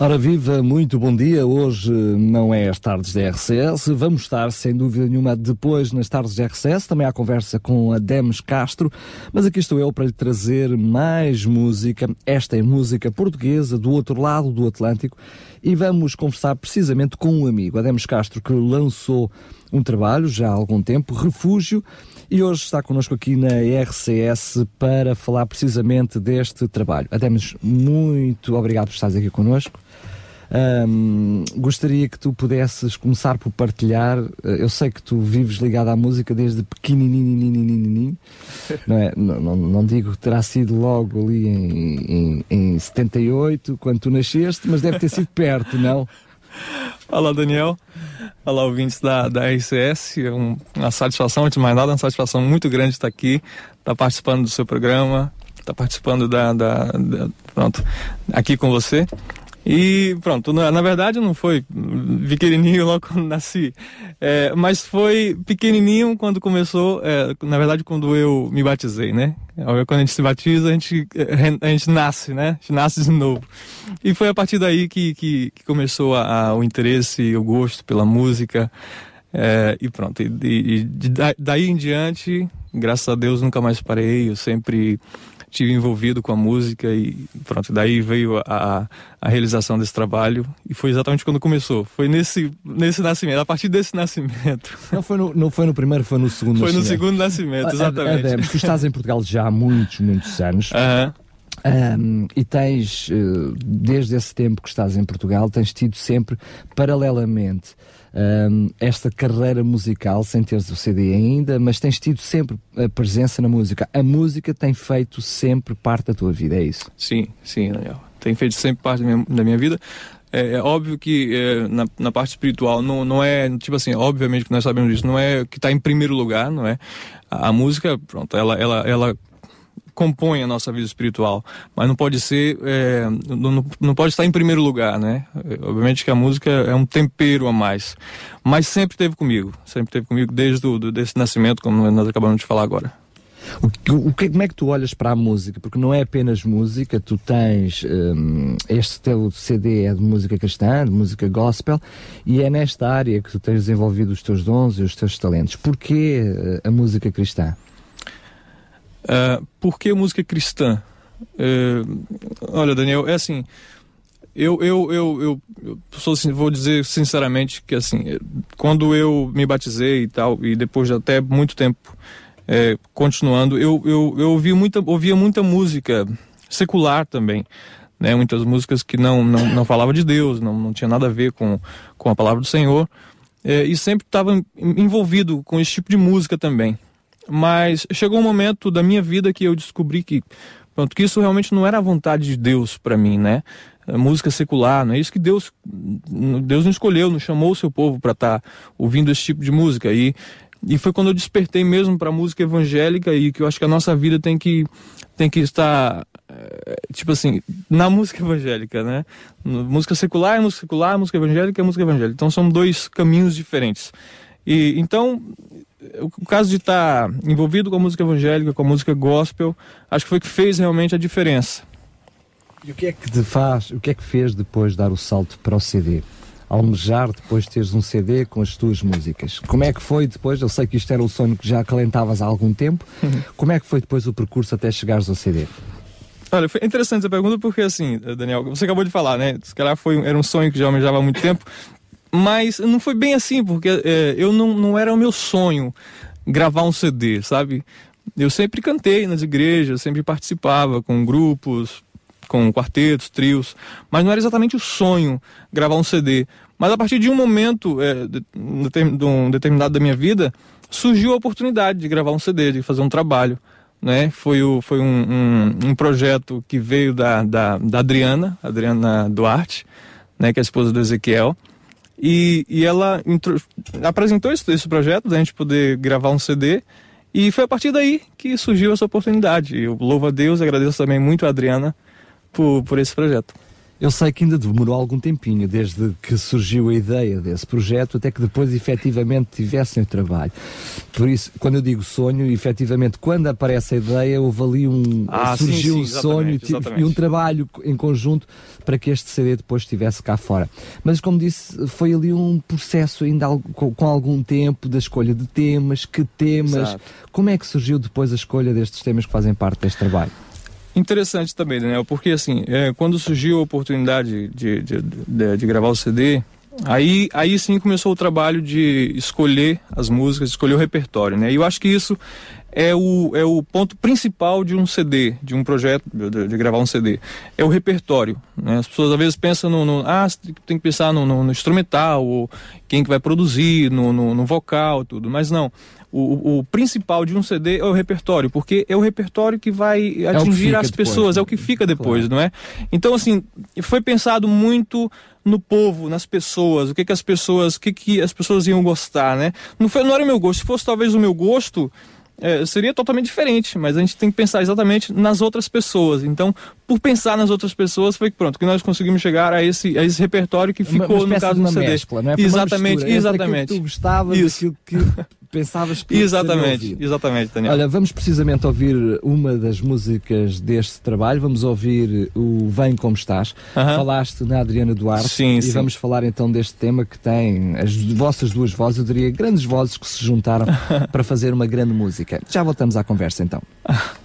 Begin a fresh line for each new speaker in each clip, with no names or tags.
Ora viva, muito bom dia. Hoje não é as tardes da RCS. Vamos estar, sem dúvida nenhuma, depois nas tardes da RCS. Também há conversa com a Demes Castro. Mas aqui estou eu para lhe trazer mais música. Esta é música portuguesa do outro lado do Atlântico. E vamos conversar precisamente com um amigo, a Demes Castro, que lançou um trabalho já há algum tempo, Refúgio, e hoje está connosco aqui na RCS para falar precisamente deste trabalho. Ademes, muito obrigado por estares aqui connosco. Um, gostaria que tu pudesses começar por partilhar. Eh, eu sei que tu vives ligado à música desde pequenininho, não é? Não, não, não, digo que terá sido logo ali em, em, em 78, quando tu nasceste, mas deve ter sido perto, não?
Olá, Daniel. Olá, ouvintes da, da RCS. Um, uma satisfação, antes de mais nada, uma satisfação muito grande estar aqui, estar participando do seu programa, estar participando da, da, da pronto, aqui com você. E pronto, na, verdade não foi pequenininho logo quando nasci, é, mas foi pequenininho quando começou, é, na verdade quando eu me batizei, né? Quando a gente se batiza, a gente, a gente nasce, né? A gente nasce de novo. E foi a partir daí que, que, que começou a, a, o interesse, o gosto pela música, é, e pronto. E, e, e daí em diante, graças a Deus, nunca mais parei, eu sempre tive envolvido com a música e pronto, daí veio a, a realização desse trabalho e foi exatamente quando começou. Foi nesse, nesse nascimento, a partir desse nascimento.
Não foi no, não foi no primeiro, foi no segundo
Foi
nascimento.
no segundo nascimento, exatamente.
Adem, tu estás em Portugal já há muitos, muitos anos.
Uhum.
Um, e tens, eh, desde esse tempo que estás em Portugal, tens tido sempre, paralelamente, um, esta carreira musical, sem teres o CD ainda, mas tens tido sempre a presença na música. A música tem feito sempre parte da tua vida, é isso?
Sim, sim, Daniel. Tem feito sempre parte da minha, da minha vida. É, é, óbvio que é, na, na, parte espiritual não, não é, tipo assim, obviamente que nós sabemos disso, não é que está em primeiro lugar, não é? A, a música, pronto, ela, ela, ela compõe a nossa vida espiritual, mas não pode ser, é, não, não pode estar em primeiro lugar, né? Obviamente que a música é um tempero a mais, mas sempre teve comigo, sempre teve comigo desde o desse nascimento, como nós acabamos de falar agora.
O, o, como é que tu olhas para a música? Porque não é apenas música, tu tens um, este teu CD é de música cristã, de música gospel, e é nesta área que tu tens desenvolvido os teus dons e os teus talentos. Porquê eh, a música cristã?
Uh, por que música cristã? Uh, olha, Daniel, é assim. Eu, eu, eu, eu, eu sou, vou dizer sinceramente que assim, quando eu me batizei e tal, e depois de até muito tempo é, continuando, eu, eu, eu ouvi muita, ouvia muita música secular também. Né, muitas músicas que não, não, não falava de Deus, não, não tinha nada a ver com, com a palavra do Senhor. É, e sempre estava envolvido com esse tipo de música também. Mas chegou um momento da minha vida que eu descobri que, pronto, que isso realmente não era a vontade de Deus para mim, né? Música secular, não é isso que Deus Deus não escolheu, não chamou o seu povo para estar tá ouvindo esse tipo de música e e foi quando eu despertei mesmo para música evangélica e que eu acho que a nossa vida tem que tem que estar eh, tipo assim na música evangélica, né? Música secular é música secular, música evangélica é música evangélica. Então são dois caminhos diferentes. E então o caso de estar tá envolvido com a música evangélica, com a música gospel, acho que foi que fez realmente a diferença.
E o que é que te faz, o que é que fez depois de dar o salto para o CD? Almejar depois de teres um CD com as tuas músicas. Como é que foi depois? Eu sei que isto era o sonho que já acalentavas há algum tempo. Uhum. Como é que foi depois o percurso até chegares ao CD?
Olha, foi interessante essa pergunta porque assim, Daniel, você acabou de falar, né? Se calhar foi, era um sonho que já almejava há muito tempo. Mas não foi bem assim, porque é, eu não, não era o meu sonho gravar um CD, sabe? Eu sempre cantei nas igrejas, sempre participava com grupos, com quartetos, trios, mas não era exatamente o sonho gravar um CD. Mas a partir de um momento, é, de, de um determinado da minha vida, surgiu a oportunidade de gravar um CD, de fazer um trabalho. Né? Foi, o, foi um, um, um projeto que veio da, da, da Adriana, Adriana Duarte, né, que é a esposa do Ezequiel. E, e ela intro... apresentou esse, esse projeto da gente poder gravar um CD E foi a partir daí que surgiu essa oportunidade. Eu louvo a Deus, agradeço também muito a Adriana por, por esse projeto.
Eu sei que ainda demorou algum tempinho, desde que surgiu a ideia desse projeto até que depois efetivamente tivessem o trabalho. Por isso, quando eu digo sonho, efetivamente, quando aparece a ideia, houve ali um.
Ah,
surgiu
sim, sim,
um sonho
exatamente.
e um trabalho em conjunto para que este CD depois estivesse cá fora. Mas, como disse, foi ali um processo ainda com algum tempo da escolha de temas, que temas.
Exato.
Como é que surgiu depois a escolha destes temas que fazem parte deste trabalho?
Interessante também, Daniel, porque assim, é, quando surgiu a oportunidade de, de, de, de gravar o CD, aí, aí sim começou o trabalho de escolher as músicas, escolher o repertório, né? E eu acho que isso é o, é o ponto principal de um CD, de um projeto, de, de gravar um CD. É o repertório, né? As pessoas às vezes pensam no, no ah, tem que pensar no, no- no instrumental, ou quem que vai produzir, no, no, vocal, tudo, mas não. O, o principal de um CD é o repertório, porque é o repertório que vai
que
atingir
fica
as
depois,
pessoas,
né?
é o que fica depois,
Claro.
não é? Então, assim, foi pensado muito no povo, nas pessoas, o que que as pessoas, o que que as pessoas iam gostar, né? Não, foi, não era o meu gosto, se fosse talvez o meu gosto, é, seria totalmente diferente, mas a gente tem que pensar exatamente nas outras pessoas. Então, por pensar nas outras pessoas, foi que pronto, que nós conseguimos chegar a esse, a esse repertório que ficou no caso do CD.
mescla, não é?
Exatamente, exatamente.
aquilo que tu gostavas
Isso.
aquilo que pensavas que
Exatamente, exatamente, Daniel.
Olha, vamos precisamente ouvir uma das músicas deste trabalho. Vamos ouvir o Vem Como Estás.
Aham.
Falaste na Adriana Duarte
Sim,
e
sim.
vamos falar então deste tema que tem as vossas duas vozes, eu diria grandes vozes que se juntaram para fazer uma grande música. Já voltamos à conversa então.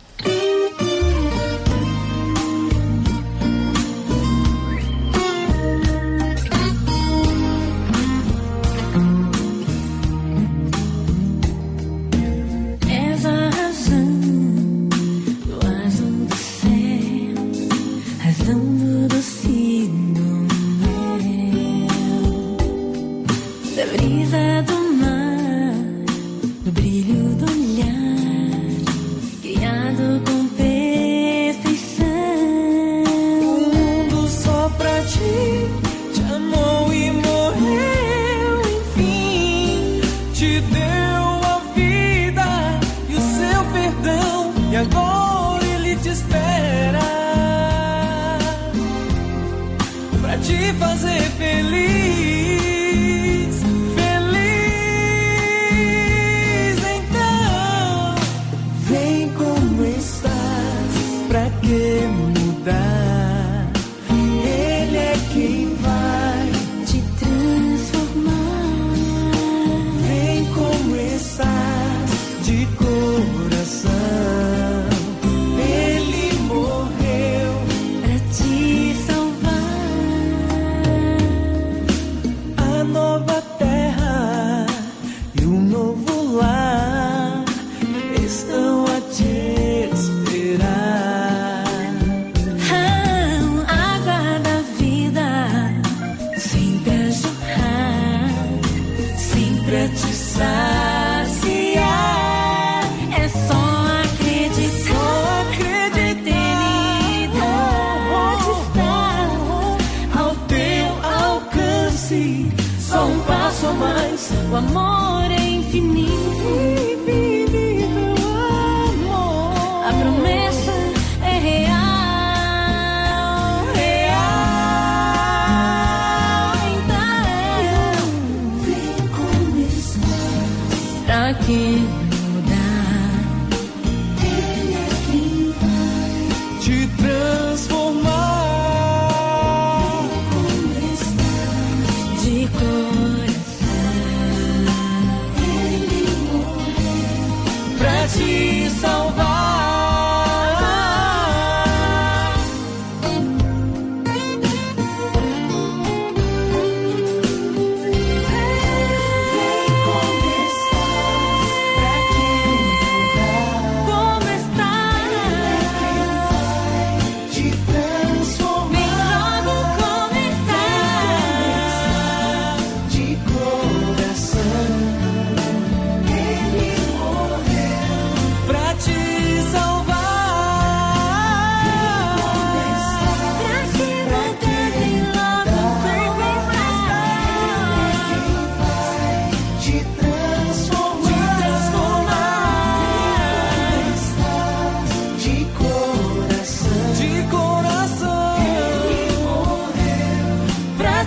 só um passo a mais.
O amor é. Infinito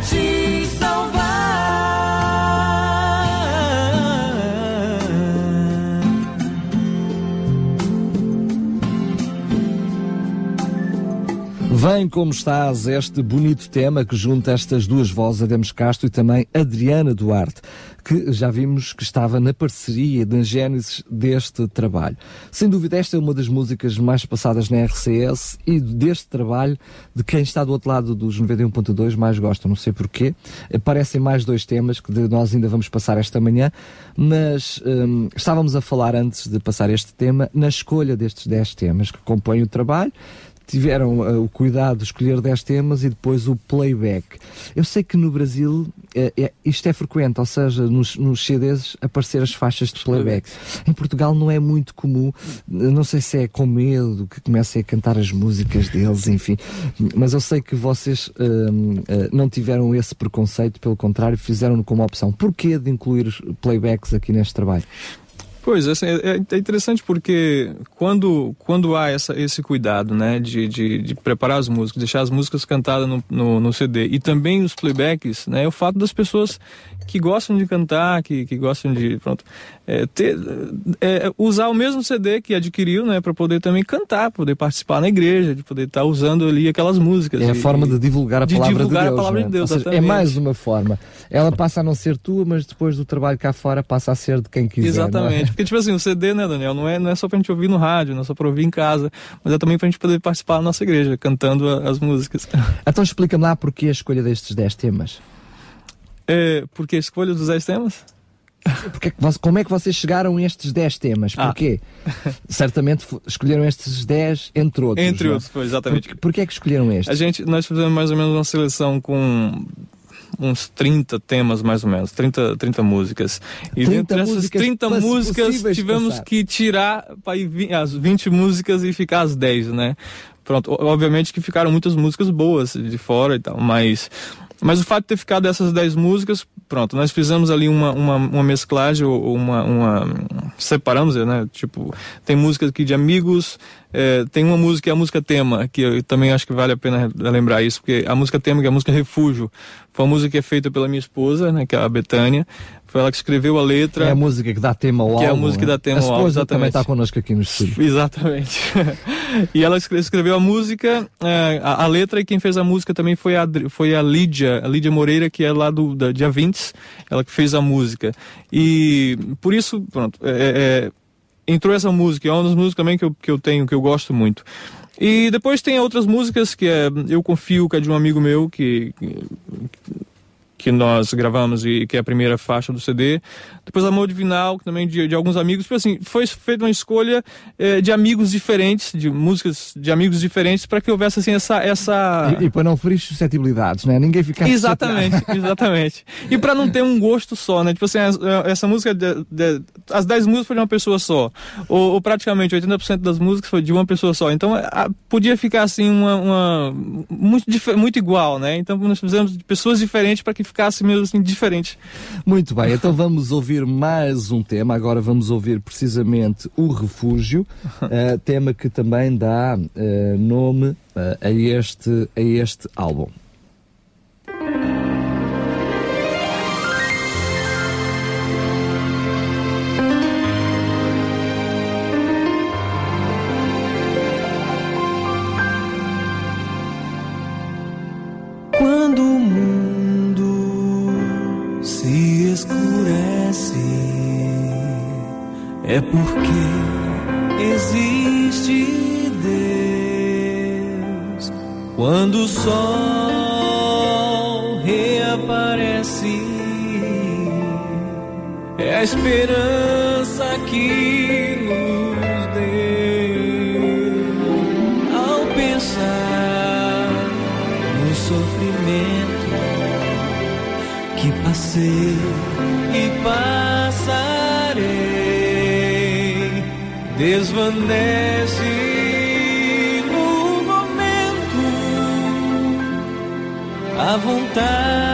see. Vem como
estás este bonito tema que junta estas duas vozes, Ademos Castro e também Adriana Duarte, que já vimos que estava na parceria da gênesis deste trabalho. Sem dúvida, esta é uma das músicas mais passadas na RCS e deste trabalho, de quem está do outro lado dos 91.2 mais gosta, não sei porquê. Aparecem mais dois temas que nós ainda vamos passar esta manhã, mas hum, estávamos a falar antes de passar este tema na escolha destes 10 temas que compõem o trabalho tiveram uh, o cuidado de escolher 10 temas e depois o playback. Eu sei que no Brasil uh, é, isto é frequente, ou seja, nos, nos CDs aparecer as faixas de playback. Em Portugal não é muito comum, não sei se é com medo que comecem a cantar as músicas deles, enfim, mas eu sei que vocês uh, não tiveram esse preconceito, pelo contrário, fizeram-no como opção. Porquê de incluir playbacks aqui neste trabalho?
Pois, assim, é, é interessante porque quando, quando há essa, esse cuidado, né, de, de, de preparar as músicas, deixar as músicas cantadas no, no, no, CD e também os playbacks, né, é o fato das pessoas que gostam de cantar, que, que gostam de, pronto, é, ter, é, usar o mesmo CD que adquiriu, né, para poder também cantar, poder participar na igreja, de poder estar tá usando ali aquelas músicas.
É a
e,
forma de divulgar a
de
palavra
divulgar
de Deus.
a palavra
né?
de Deus,
seja, é mais uma forma. Ela passa a não ser tua, mas depois do trabalho cá fora passa a ser de quem quiser.
Exatamente.
É?
Porque, tipo assim, o CD, né, Daniel, não é, não é só pra gente ouvir no rádio, não é só pra ouvir em casa, mas é também pra gente poder participar da nossa igreja, cantando as músicas.
Então explica-me lá porquê a escolha destes 10 temas.
É, porque a escolha dos 10 temas?
Porque, como é que vocês chegaram a estes 10 temas?
Ah.
Porquê? Certamente escolheram estes 10 entre outros.
Entre
não é?
outros, foi, exatamente.
Por, porquê é que escolheram estes?
A gente, nós fizemos mais ou menos uma seleção com uns 30 temas, mais ou menos, 30, 30 músicas. E
30
dentre essas
músicas
30
poss-
músicas, tivemos que tirar para ir as 20 músicas e ficar as 10, né? Pronto, obviamente que ficaram muitas músicas boas de fora e tal, mas mas o fato de ter ficado essas 10 músicas, pronto, nós fizemos ali uma, uma, uma mesclagem, ou uma, uma. Separamos, né? Tipo, tem músicas aqui de amigos, eh, tem uma música, que é a música tema, que eu também acho que vale a pena lembrar isso, porque a música tema, que é a música Refúgio, foi uma música que é feita pela minha esposa, né? Que é a Betânia. Foi ela que escreveu a letra.
É a música que dá tema ao
Que é a
álbum.
música que
né?
dá tema
a
ao álbum,
esposa também
exatamente.
está connosco aqui no estúdio.
Exatamente. e ela escre- escreveu a música, eh, a, a letra e quem fez a música também foi a, foi a Lídia, a Lídia Moreira, que é lá do da Dia 20, ela que fez a música. E por isso, pronto, é, é, entrou essa música, é uma das músicas também que eu, que eu tenho, que eu gosto muito. E depois tem outras músicas que é Eu Confio, que é de um amigo meu que, que nós gravamos e que é a primeira faixa do CD. Depois Amor Divinal, que também de, de alguns amigos. Tipo assim, foi feita uma escolha eh, de amigos diferentes, de músicas de amigos diferentes, para que houvesse assim essa. essa...
E, e para não ferir suscetibilidades, não é? Ninguém ficar
Exatamente, exatamente. E para não ter um gosto só, né? Tipo assim, as- essa música, de- de- as 10 músicas foi de uma pessoa só. Ou, ou praticamente 80% das músicas foi de uma pessoa só. Então a- podia ficar assim, uma. uma- muito, muito igual, né? Então nós fizemos de pessoas diferentes para que ficasse mesmo assim diferente.
Muito bem, então vamos ouvir mais um tema. Agora vamos ouvir precisamente o Refúgio, eh, tema que também dá eh, nome eh, a, este, a este álbum.
É porque existe Deus. Quando o sol reaparece, é a esperança que nos deu ao pensar no sofrimento que passei Desvanece no momento a vontade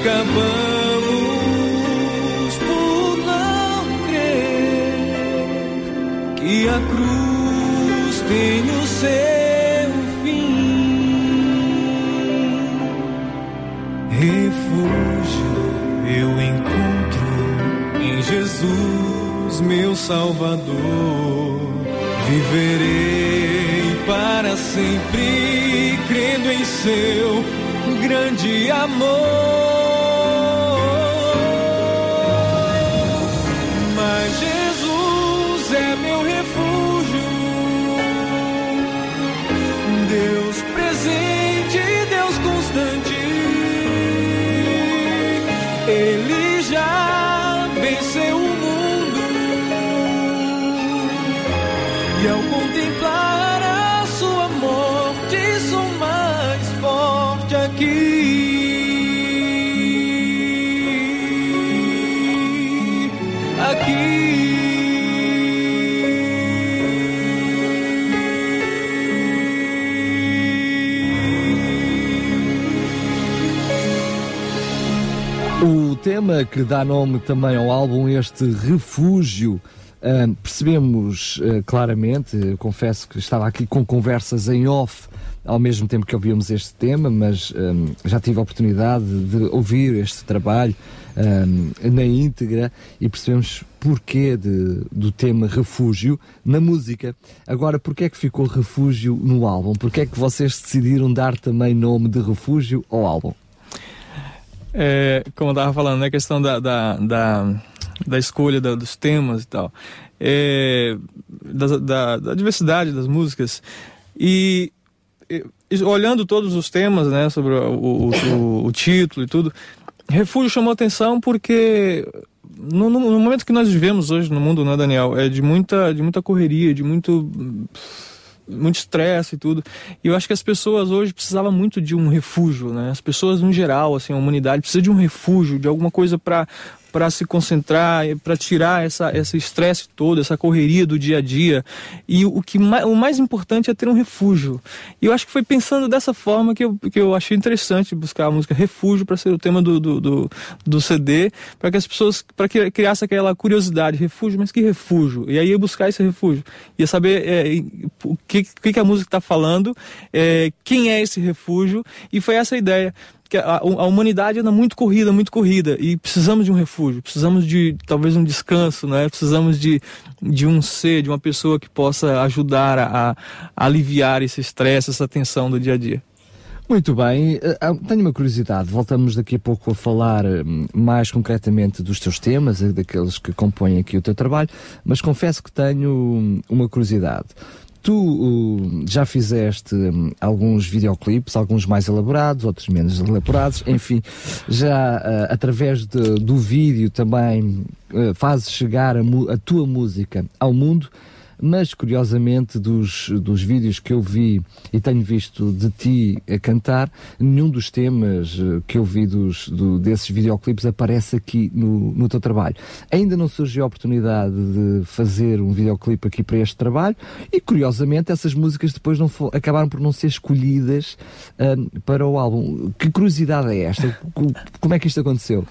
acabamos por não crer que a cruz tem o seu fim. Refúgio eu encontro em Jesus, meu Salvador. Viverei para sempre crendo em seu grande amor.
Tema que dá nome também ao álbum, este Refúgio, ah, percebemos ah, claramente, eu confesso que estava aqui com conversas em off ao mesmo tempo que ouvíamos este tema, mas ah, já tive a oportunidade de ouvir este trabalho ah, na íntegra e percebemos porquê de- do tema Refúgio na música. Agora, porquê é que ficou Refúgio no álbum? Porquê é que vocês decidiram dar também nome de Refúgio ao álbum?
É, como eu tava falando, né, a questão da, da, da, da escolha da- dos temas e tal, é, da, da, da diversidade das músicas. E, e, olhando todos os temas, né, sobre o, o, o- o título e tudo, Refúgio chamou atenção porque no, no- no momento que nós vivemos hoje no mundo, né, Daniel, é de muita, de muita correria, de muito muito estresse e tudo. E eu acho que as pessoas hoje precisavam muito de um refúgio, né? As pessoas no geral, assim, a humanidade precisa de um refúgio, de alguma coisa para para se concentrar, para tirar essa esse estresse todo, essa correria do dia a dia. E o que mais, o mais importante é ter um refúgio. E eu acho que foi pensando dessa forma que eu, que eu achei interessante buscar a música Refúgio para ser o tema do, do, do, do CD, para que as pessoas, para que criasse aquela curiosidade, refúgio, mas que refúgio? E aí ia buscar esse refúgio, ia saber é, o que, o que que a música está falando, é, quem é esse refúgio, e foi essa a ideia que a, a humanidade anda muito corrida, muito corrida, e precisamos de um refúgio, precisamos de talvez um descanso, né? Precisamos de, de um ser, de uma pessoa que possa ajudar a, a aliviar esse estresse, essa tensão do dia a dia.
Muito bem, Eh, ah, tenho uma curiosidade. Voltamos daqui a pouco a falar hum, mais concretamente dos teus temas, daqueles que compõem aqui o teu trabalho, mas confesso que tenho hum, uma curiosidade. Tu uh, já fizeste hum, alguns videoclipes, alguns mais elaborados, outros menos elaborados, enfim, já ah, através de- do vídeo também eh, fazes chegar a, a tua música ao mundo mas curiosamente dos, dos vídeos que eu vi e tenho visto de ti a cantar, nenhum dos temas eh, que eu vi dos, do- desses videoclipes aparece aqui no, no teu trabalho. Ainda não surgiu a oportunidade de fazer um videoclipe aqui para este trabalho e curiosamente essas músicas depois não fo- acabaram por não ser escolhidas ah, para o álbum. Que curiosidade é esta? Co- Como é que isto aconteceu?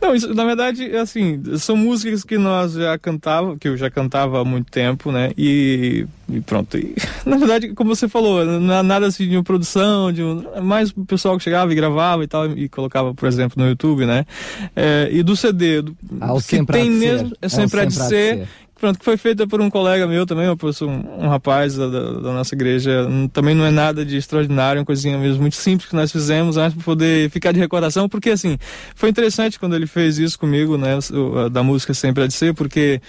Não, isso, na verdade, assim, são músicas que nós já cantava, que eu já cantava há muito tempo, né? E, e pronto. E, na verdade, como você falou, nada assim de uma produção, de um, é mais o pessoal que chegava e gravava e tal, e colocava, por exemplo, no YouTube, né? É, e do CD, do,
Há o
que tem mesmo, é sempre há de ser.
ser.
Pronto, que foi feita por um colega meu também, um, um rapaz da, da- da nossa igreja. Hum, Também não é nada de extraordinário, é uma coisinha mesmo muito simples que nós fizemos, acho, para poder ficar de recordação, porque assim, foi interessante quando ele fez isso comigo, né, a- da música Sempre Há de Ser, porque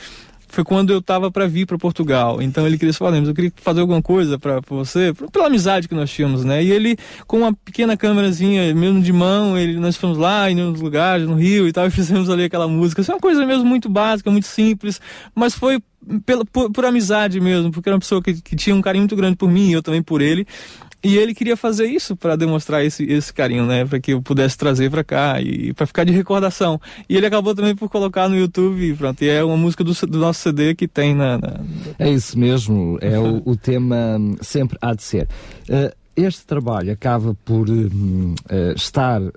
foi quando eu tava para vir para Portugal. Então ele queria falar, eu queria fazer alguma coisa para você, pela amizade que nós tínhamos, né? E ele com uma pequena câmerazinha, mesmo de mão, ele nós fomos lá em uns lugares no Rio e tal, e fizemos ali aquela música. Isso é uma coisa mesmo muito básica, muito simples, mas foi pela, por, por amizade mesmo, porque era uma pessoa que, que tinha um carinho muito grande por mim e eu também por ele. E ele queria fazer isso para demonstrar esse, esse carinho, né? Para que eu pudesse trazer para cá e para ficar de recordação. E ele acabou também por colocar no YouTube, pronto. E é uma música do, do nosso CD que tem na. na...
É isso mesmo, é o, o tema hum, sempre há de ser. Uh, este trabalho acaba por uh, estar uh,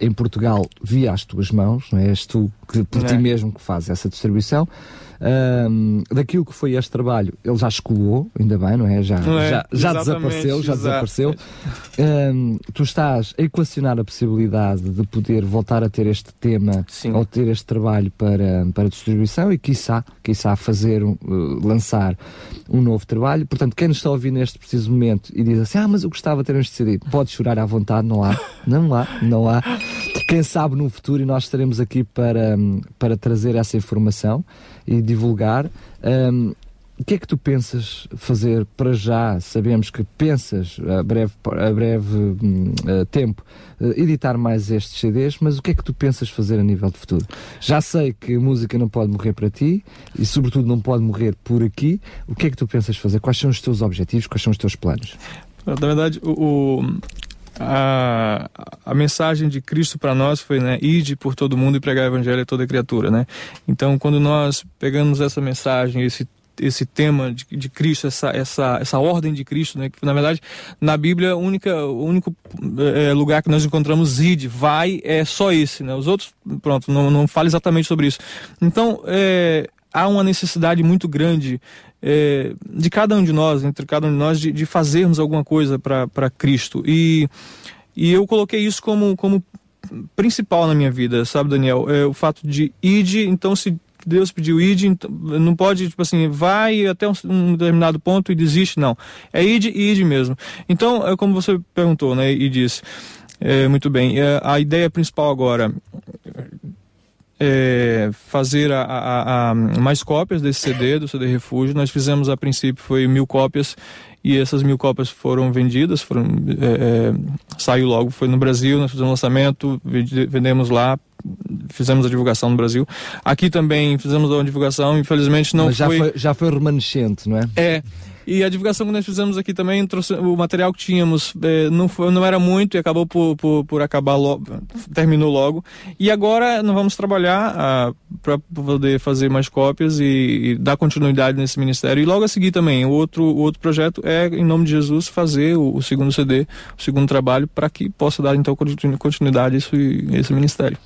em Portugal via as tuas mãos, não é? És tu que, por
É.
ti mesmo que fazes essa distribuição. Ahm, daquilo que foi este trabalho, ele já escoou, ainda bem, não é? Já,
Não é?
já, já desapareceu, já desapareceu. Ahm, tu estás a equacionar a possibilidade de poder voltar a ter este tema
Sim.
ou ter este trabalho para, para distribuição e quiçá, quiçá fazer, um, uh, lançar um novo trabalho. Portanto, quem nos está a ouvir neste preciso momento e diz assim, ah, mas eu gostava de ter este CD, pode chorar à vontade, não há, não há, não há. Quem sabe no futuro e nós estaremos aqui para, hum, para trazer essa informação e divulgar. Hum, o que é que tu pensas fazer para já? Sabemos que pensas a breve, a breve eh, tempo eh, editar mais estes CDs, mas o que é que tu pensas fazer a nível de futuro? Já sei que a música não pode morrer para ti e, sobretudo, não pode morrer por aqui. O que é que tu pensas fazer? Quais são os teus objetivos? Quais são os teus planos?
Na verdade, o, o- a, a mensagem de Cristo para nós foi, né, ide por todo mundo e pregar o evangelho a toda criatura, né? Então, quando nós pegamos essa mensagem, esse esse tema de, de Cristo, essa, essa, essa ordem de Cristo, né? Que na verdade na Bíblia única, o único eh, lugar que nós encontramos ide, vai, é só esse, né? Os outros, pronto, não, não fala exatamente sobre isso. Então, eh, há uma necessidade muito grande eh, de cada um de nós, entre cada um de nós, de, de fazermos alguma coisa para Cristo. E, e eu coloquei isso como, como principal na minha vida, sabe, Daniel? É o fato de ide, então se Deus pediu ide, então, não pode, tipo assim, vai até um, um determinado ponto e desiste, não. É ide e ide mesmo. Então, é como você perguntou, né, e disse, é, muito bem, é, a ideia principal agora é fazer a, a- a- mais cópias desse CD, do CD Refúgio. Nós fizemos a princípio foi mil cópias e essas mil cópias foram vendidas, foram, é, é, saiu logo, foi no Brasil, nós fizemos o lançamento, vende- vendemos lá, fizemos a divulgação no Brasil. Aqui também fizemos a divulgação, infelizmente não
Mas já
foi...
foi, já foi remanescente, não é?
É. E a divulgação que nós fizemos aqui também, trouxe, o material que tínhamos eh, não, foi, não era muito e acabou por, por, por acabar logo, terminou logo. E agora nós vamos trabalhar para poder fazer mais cópias e, e dar continuidade nesse ministério. E logo a seguir também, o outro, o outro projeto é, em nome de Jesus, fazer o, o segundo CD, o segundo trabalho, para que possa dar então continu- continuidade a a esse ministério.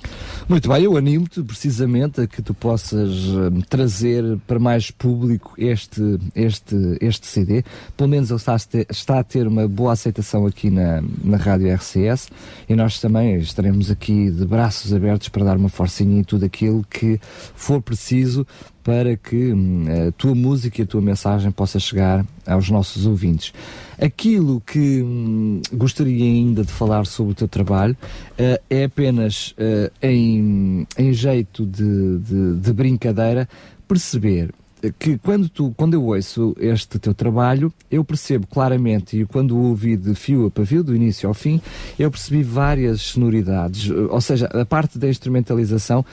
Muito bem, eu animo-te precisamente a que tu possas hum, trazer para mais público este, este, este CD. Pelo menos ele está a, ter, está a ter uma boa aceitação aqui na, na Rádio RCS e nós também estaremos aqui de braços abertos para dar uma forcinha em tudo aquilo que for preciso para que hum, a tua música e a tua mensagem possa chegar aos nossos ouvintes. Aquilo que hum, gostaria ainda de falar sobre o teu trabalho eh, é apenas eh, em, em jeito de, de- de brincadeira perceber que quando, tu, quando eu ouço este teu trabalho, eu percebo claramente, e quando o ouvi de fio a pavio, do início ao fim, eu percebi várias sonoridades, ou seja, a parte da instrumentalização,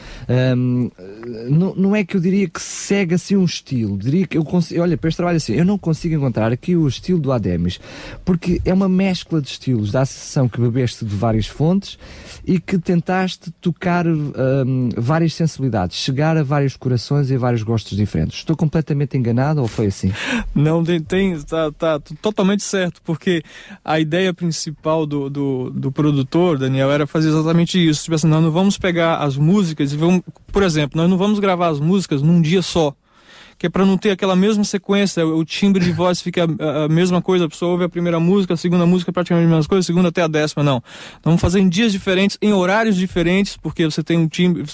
hum, não, não é que eu diria que segue assim um estilo, diria que eu consigo, olha, para este trabalho assim, eu não consigo encontrar aqui o estilo do Ademis, porque é uma mescla de estilos, dá a sensação que bebeste de várias fontes e que tentaste tocar hum, várias sensibilidades, chegar a vários corações e a vários gostos diferentes. Estou completamente enganado ou foi assim?
Não, tem, tem tá, tá totalmente certo, porque a ideia principal do, do, do produtor, Daniel, era fazer exatamente isso. Tipo assim, nós não vamos pegar as músicas e vamos, por exemplo, nós não vamos gravar as músicas num dia só. Que é para não ter aquela mesma sequência, o timbre de voz fica a, mesma coisa, a pessoa ouve a primeira música, a segunda música praticamente a mesma coisa, a segunda até a décima, não. Então, vamos fazer em dias diferentes, em horários diferentes, porque você tem um timbre,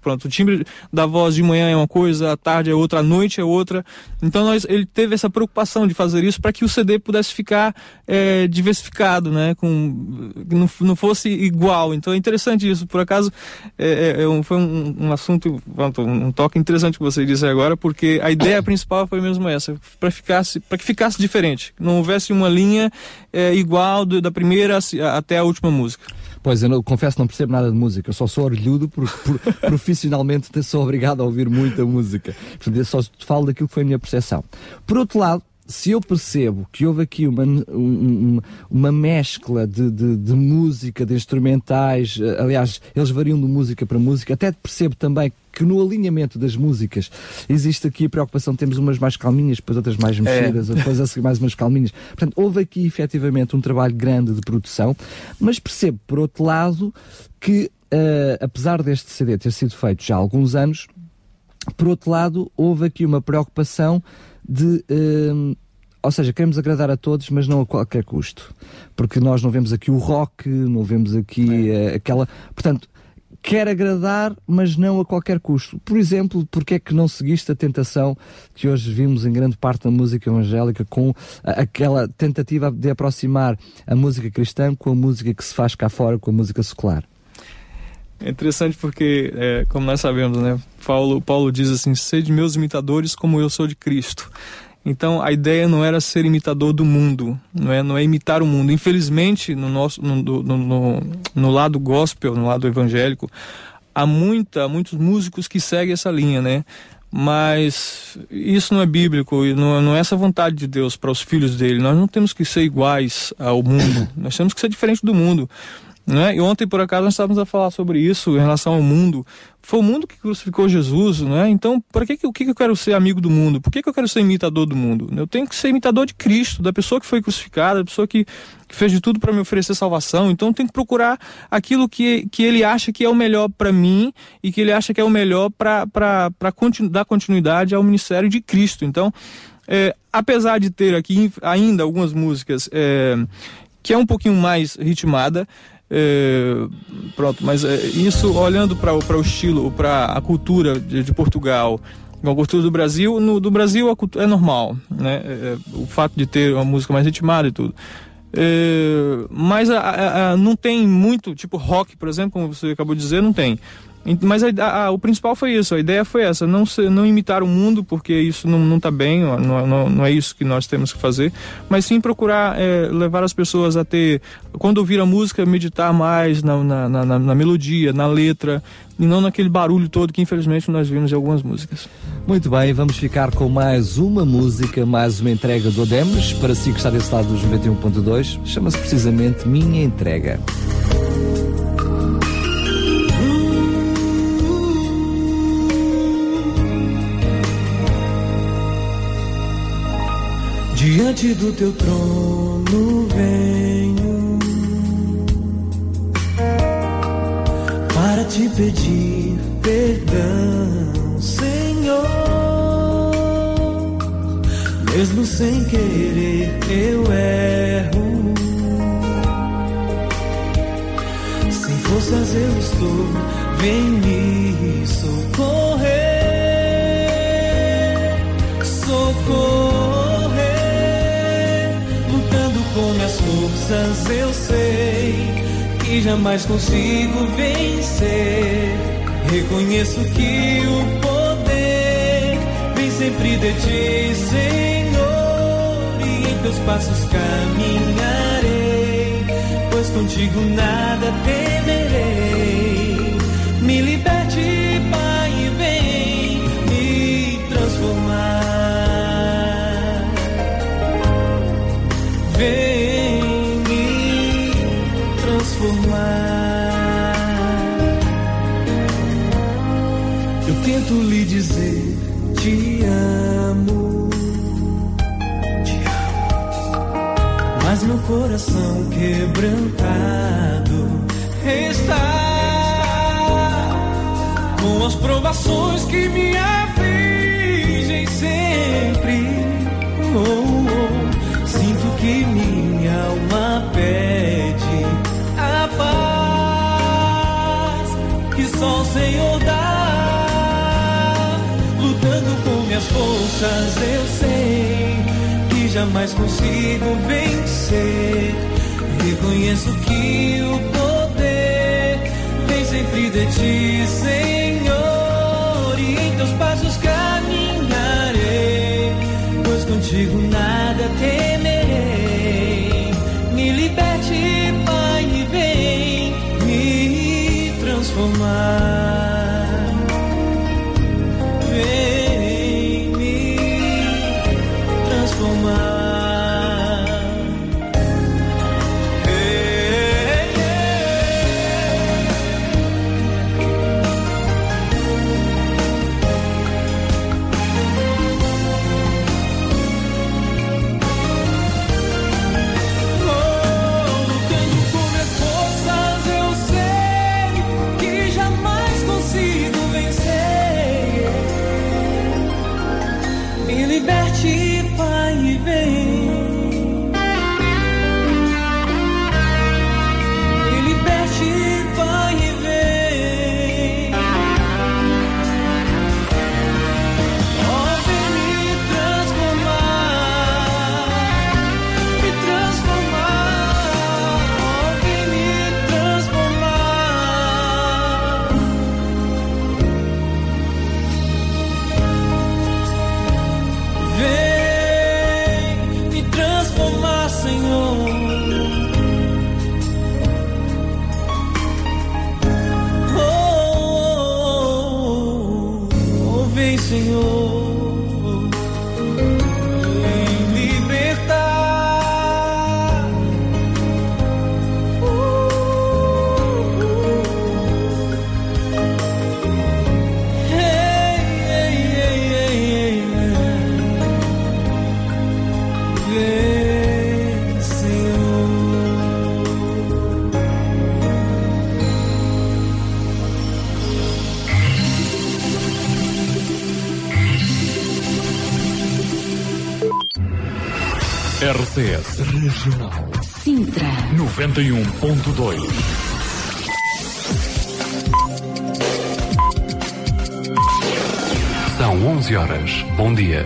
pronto, o timbre da voz de manhã é uma coisa, à tarde é outra, à noite é outra. Então nós, ele teve essa preocupação de fazer isso para que o CD pudesse ficar é, diversificado, né, com não, não fosse igual. Então é interessante isso. Por acaso é, é- é foi um, um assunto, pronto, um toque interessante que você disse agora, porque a ideia principal foi mesmo essa, para ficasse, para que ficasse diferente, não houvesse uma linha é, igual do, da primeira até a última música.
Pois, eu não, confesso não percebo nada de música, eu só sou orelhudo porque por, profissionalmente sou obrigado a ouvir muita música. Portanto, eu só falo daquilo que foi a minha percepção. Por outro lado, se eu percebo que houve aqui uma, um, uma mescla de, de, de, música, de instrumentais, eh, aliás, eles variam de música para música, até percebo também que no alinhamento das músicas existe aqui a preocupação, temos umas mais calminhas, depois outras mais é. mexidas, é. depois a seguir mais umas calminhas. Portanto, houve aqui efetivamente um trabalho grande de produção, mas percebo, por outro lado, que uh, apesar deste CD ter sido feito já há alguns anos, por outro lado, houve aqui uma preocupação de. Uh, ou seja, queremos agradar a todos, mas não a qualquer custo. Porque nós não vemos aqui o rock, não vemos aqui é. uh, aquela. Portanto, quer agradar, mas não a qualquer custo. Por exemplo, porque é que não seguiste a tentação que hoje vimos em grande parte da música evangélica com aquela tentativa de aproximar a música cristã com a música que se faz cá fora, com a música secular?
É interessante porque, é, como nós sabemos, né, Paulo, Paulo diz assim: sede meus imitadores como eu sou de Cristo. Então a ideia não era ser imitador do mundo, não é, não é imitar o mundo. Infelizmente, no nosso no, no, no, no lado gospel, no lado evangélico, há muita, muitos músicos que seguem essa linha, né? Mas isso não é bíblico, não, não é essa vontade de Deus para os filhos dele. Nós não temos que ser iguais ao mundo, nós temos que ser diferentes do mundo. Né? E ontem, por acaso, nós estávamos a falar sobre isso em relação ao mundo. Foi o mundo que crucificou Jesus, né? Então, para que, que, que eu quero ser amigo do mundo? Por que, que eu quero ser imitador do mundo? Eu tenho que ser imitador de Cristo, da pessoa que foi crucificada, da pessoa que, que fez de tudo para me oferecer salvação. Então, eu tenho que procurar aquilo que, que ele acha que é o melhor para mim e que ele acha que é o melhor para continu, dar continuidade ao ministério de Cristo. Então, é, apesar de ter aqui ainda algumas músicas é, que é um pouquinho mais ritmada, é, pronto, mas é, isso olhando para o estilo, para a cultura de, de Portugal, a cultura do Brasil, no, do Brasil a cultura, é normal, né? É, é, o fato de ter uma música mais ritmada e tudo. É, mas a, a, não tem muito, tipo rock, por exemplo, como você acabou de dizer, não tem. Mas a, a, o principal foi isso, a ideia foi essa, não, se, não imitar o mundo, porque isso não está bem, não, não, não, é isso que nós temos que fazer, mas sim procurar é, levar as pessoas a ter, quando ouvir a música, meditar mais na, na, na, na, melodia, na letra, e não naquele barulho todo que infelizmente nós vimos em algumas músicas.
Muito bem, vamos ficar com mais uma música, mais uma entrega do Ademos, para si que está desse lado dos 91.2, chama-se precisamente Minha Entrega.
Diante do teu trono venho para te pedir perdão, Senhor. Mesmo sem querer, eu erro. Sem forças eu estou, vem me socorrer. Socorrer. Forças eu sei que jamais consigo vencer. Reconheço que o poder vem sempre de ti, Senhor, e em teus passos caminharei, pois contigo nada temerei. Me liberte, Tento lhe dizer te amo, te amo, mas meu coração quebrantado está com as provações que me afligem sempre. Oh, oh que minha alma pede a paz que só o Senhor minhas forças, eu sei que jamais consigo vencer. Reconheço que o poder vem sempre de ti, Senhor, e em teus passos caminharei. digo nada temerei. Me liberte, Pai, e vem me transformar.
Regional
Sintra.
91.2. São 11 horas. Bom dia.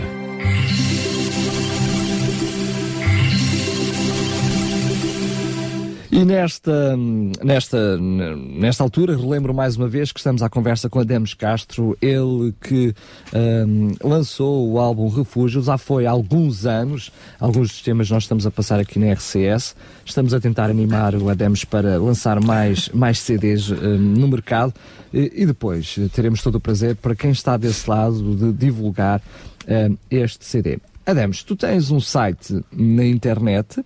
E nesta, nesta, nesta altura, relembro mais uma vez que estamos à conversa com Ademos Castro, ele que hum, lançou o álbum Refúgio, já foi há alguns anos, alguns dos temas nós estamos a passar aqui na RCS, estamos a tentar animar o Ademos para lançar mais, mais CDs hum, no mercado. E, e depois teremos todo o prazer para quem está desse lado de divulgar hum, este CD. Ademos, tu tens um site na internet,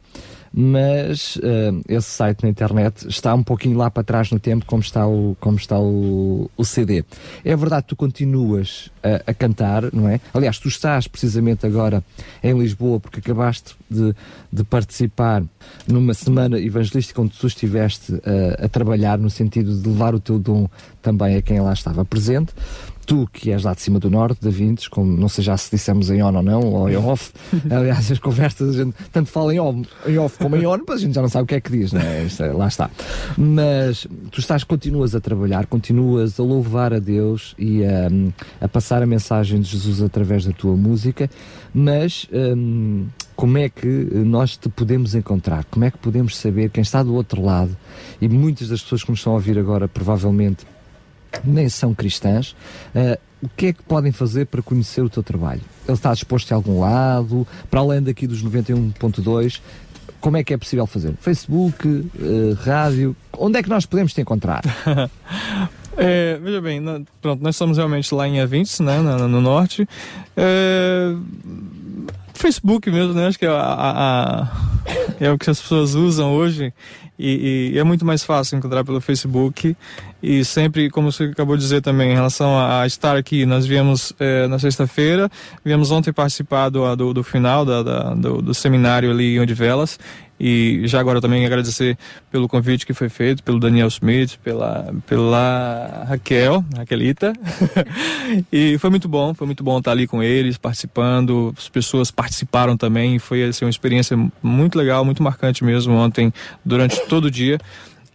mas eh, esse site na internet está um pouquinho lá para trás no tempo, como está o, como está o, o CD. É verdade que tu continuas a, a cantar, não é? Aliás, tu estás precisamente agora em Lisboa porque acabaste de, de participar numa semana evangelística onde tu estiveste eh, a trabalhar no sentido de levar o teu dom também a quem lá estava presente tu que és lá de cima do norte, da Vintes, como não sei já se dissemos em on ou não, ou em off, aliás, as conversas a gente tanto fala em off, em off como em on, mas a gente já não sabe o que é que diz, né? Isto é- lá está. Mas tu estás, continuas a trabalhar, continuas a louvar a Deus e a, a passar a mensagem de Jesus através da tua música, mas hum, como é que nós te podemos encontrar? Como é que podemos saber quem está do outro lado? E muitas das pessoas que nos estão a ouvir agora, provavelmente, nem são cristãs, ah, o que é que podem fazer para conhecer o teu trabalho? Ele está disposto a algum lado, para além daqui dos 91.2, como é que é possível fazer? Facebook, ah, rádio, onde é que nós podemos te encontrar?
É, veja bem, na- pronto, nós estamos realmente lá em Avintes, né, na- no norte. É, Facebook mesmo, né? Acho que é, a- a- é o que as pessoas usam hoje e, e é muito mais fácil encontrar pelo Facebook. E sempre, como você acabou de dizer também, em relação a, a estar aqui, nós viemos é, na sexta-feira, viemos ontem participar do, do, do final da, da- do, do seminário ali em Odivelas e já agora também agradecer pelo convite que foi feito pelo Daniel Smith, pela, pela Raquel, Raquelita. e foi muito bom, foi muito bom estar ali com eles, participando. As pessoas participaram também. Foi assim, uma experiência muito legal, muito marcante mesmo ontem, durante todo o dia.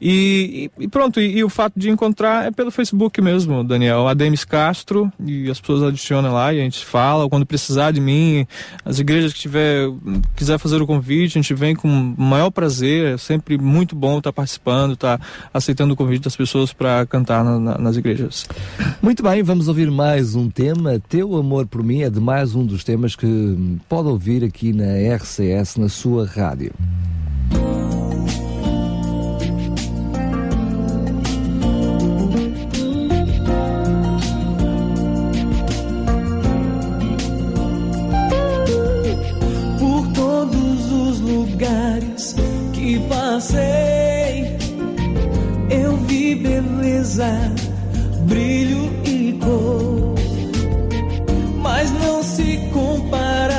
E, e- pronto, e, e o fato de encontrar é pelo Facebook mesmo, Daniel. Ademis Castro, e as pessoas adicionam lá e a gente fala. Quando precisar de mim, as igrejas que tiver, quiser fazer o convite, a gente vem com o maior prazer. É sempre muito bom estar participando, estar aceitando o convite das pessoas para cantar na- na- nas igrejas.
Muito bem, vamos ouvir mais um tema. Teu amor por mim é de mais um dos temas que pode ouvir aqui na RCS, na sua rádio.
Lugares que passei. Eu vi beleza, brilho e cor, mas não se comparavam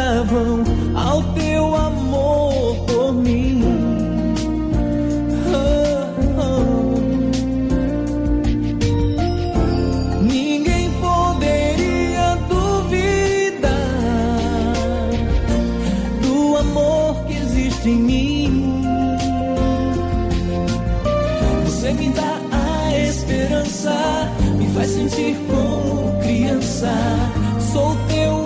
esperança, me faz sentir como criança. Sou teu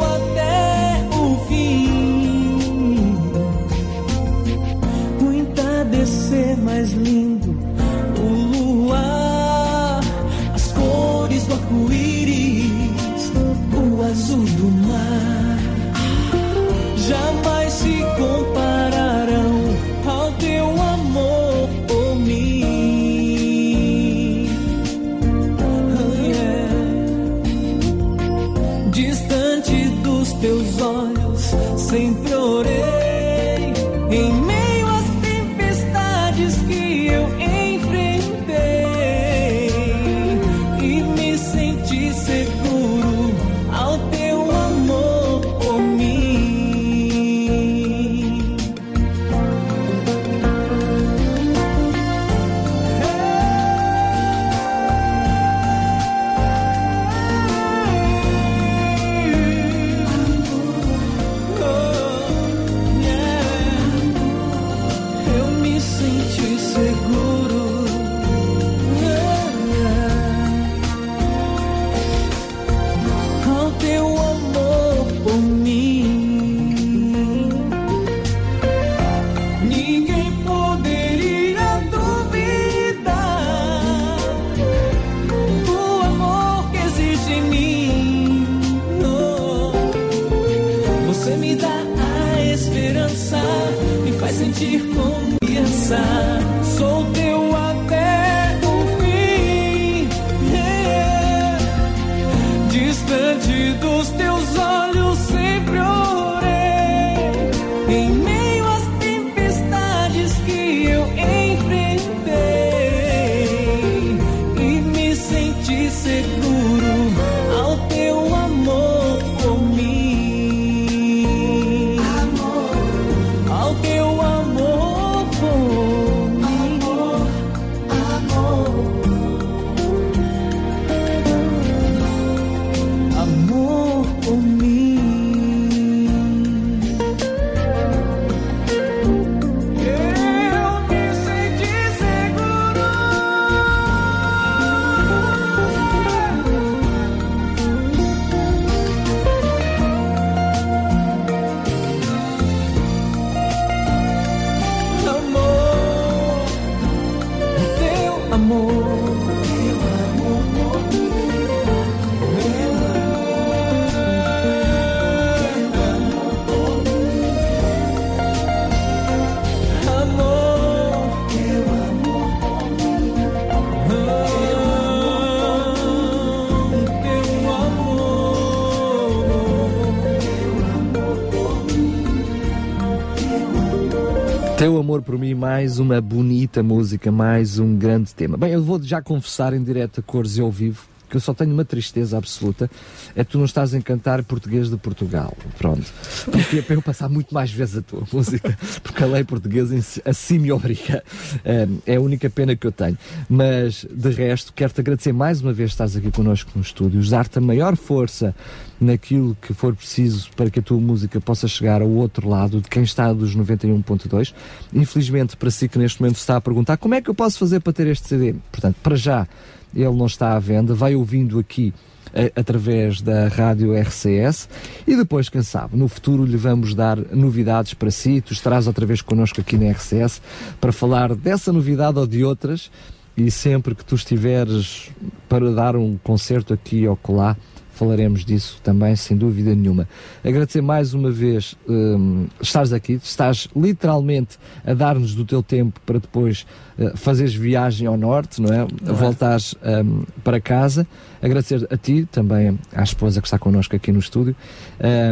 Teu amor por mim,
mais uma bonita música, mais um grande tema. Bem, eu vou já confessar em direto a cores e ao vivo que eu só tenho uma tristeza absoluta, é que tu não estás a cantar português de Portugal. Pronto. Porque é para eu passar muito mais vezes a tua música, porque a lei portuguesa assim me obriga. É, é a única pena que eu tenho. Mas, de resto, quero-te agradecer mais uma vez estás aqui connosco no estúdio, dar-te a maior força naquilo que for preciso para que a tua música possa chegar ao outro lado de quem está dos 91.2. Infelizmente, para si que neste momento está a perguntar como é que eu posso fazer para ter este CD? Portanto, para já, ele não está à venda, vai ouvindo aqui eh, através da rádio RCS e depois, quem sabe, no futuro lhe vamos dar novidades para si, tu estarás outra vez connosco aqui na RCS para falar dessa novidade ou de outras. E sempre que tu estiveres para dar um concerto aqui ou colar, falaremos disso também, sem dúvida nenhuma. Agradecer mais uma vez hum, estares aqui, estás literalmente a dar-nos do teu tempo para depois eh, fazeres viagem ao norte, não é? Voltares hum, para casa. Agradecer a ti, também à esposa que está connosco aqui no estúdio,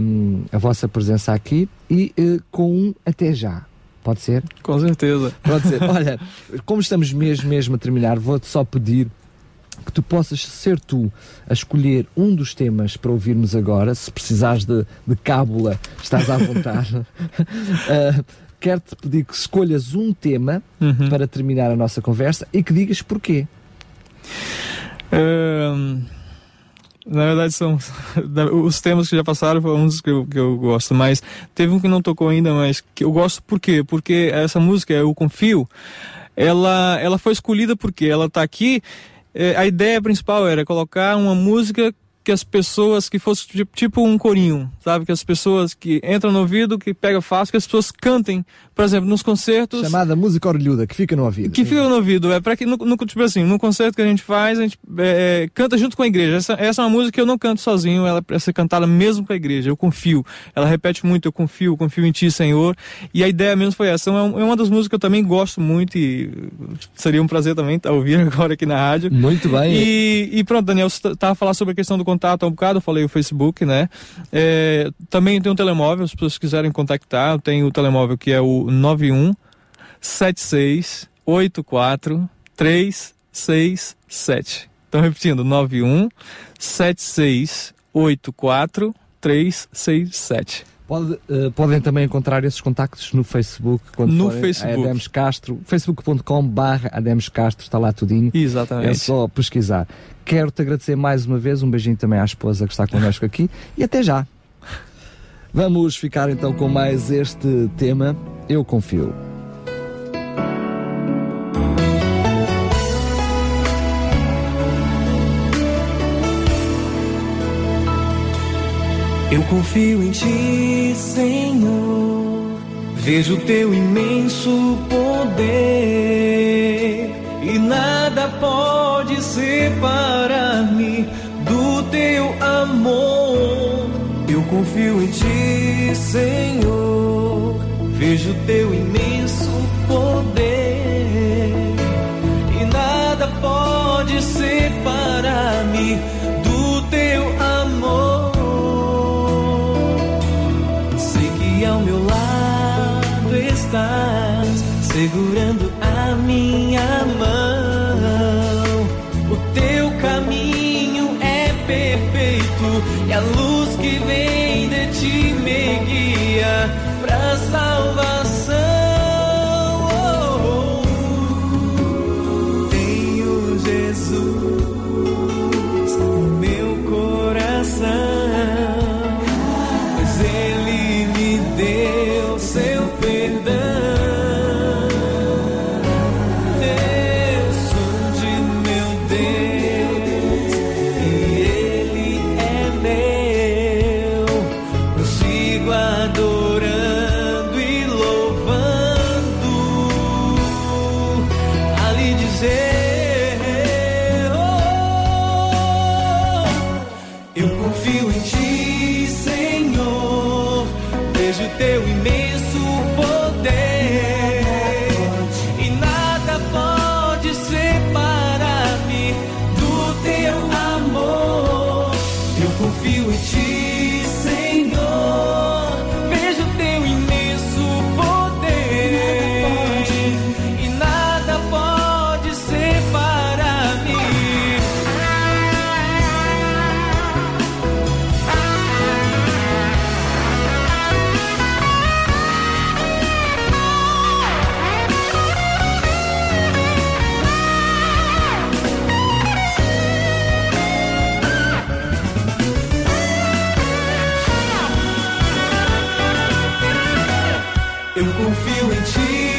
hum, a vossa presença aqui e eh, com um até já. Pode ser?
Com certeza.
Pode ser. Olha, como estamos mesmo, mesmo a terminar, vou-te só pedir que tu possas ser tu a escolher um dos temas para ouvirmos agora. Se precisares de, de cábula, estás à vontade. Uh, Quero-te pedir que escolhas um tema
Uhum.
para terminar a nossa conversa e que digas porquê.
Ahn, na verdade, são os temas que já passaram foram uns que eu, que eu gosto, mas teve um que não tocou ainda, mas que eu gosto por quê? Porque essa música, Eu Confio, ela, ela foi escolhida porque ela tá aqui. Eh, a ideia principal era colocar uma música que as pessoas que fosse tipo, um corinho, sabe? Que as pessoas que entram no ouvido, que pega fácil, que as pessoas cantem, por exemplo, nos concertos.
Chamada música orelhuda, que fica no ouvido.
Que fica no ouvido, é para que no, no, tipo assim, concerto que a gente faz, a gente é, é, canta junto com a igreja. Essa, essa é uma música que eu não canto sozinho, ela precisa ser cantada mesmo com a igreja. Eu confio. Ela repete muito, eu confio, confio em ti, Senhor. E a ideia mesmo foi essa. É uma, é uma das músicas que eu também gosto muito e seria um prazer também estar ouvir agora aqui na rádio.
Muito bem.
E, e pronto, Daniel, você estava falando sobre a questão do contato há um bocado, falei o Facebook, né? É, também tem um telemóvel, se pessoas quiserem contactar, tem o telemóvel que é o 91 76 84 367. Então, repetindo, 91 76 84 367.
Pode, uh, podem também encontrar esses contactos no Facebook. Quando
No
forem
Facebook.
A Ademos Castro, facebook.com barra Ademos Castro, está lá tudinho.
Exatamente.
É só pesquisar. Quero-te agradecer mais uma vez, um beijinho também à esposa que está connosco aqui e até já. Vamos ficar então com mais este tema, Eu Confio.
Eu confio em ti, Senhor. Vejo teu imenso poder e nada pode separar-me do teu amor. Eu confio em ti, Senhor. Vejo teu imenso poder e nada pode separar-me estás, segurando a minha mão. O teu caminho é perfeito e a luz que vem de ti me guia pra salvação. Eu confio em ti,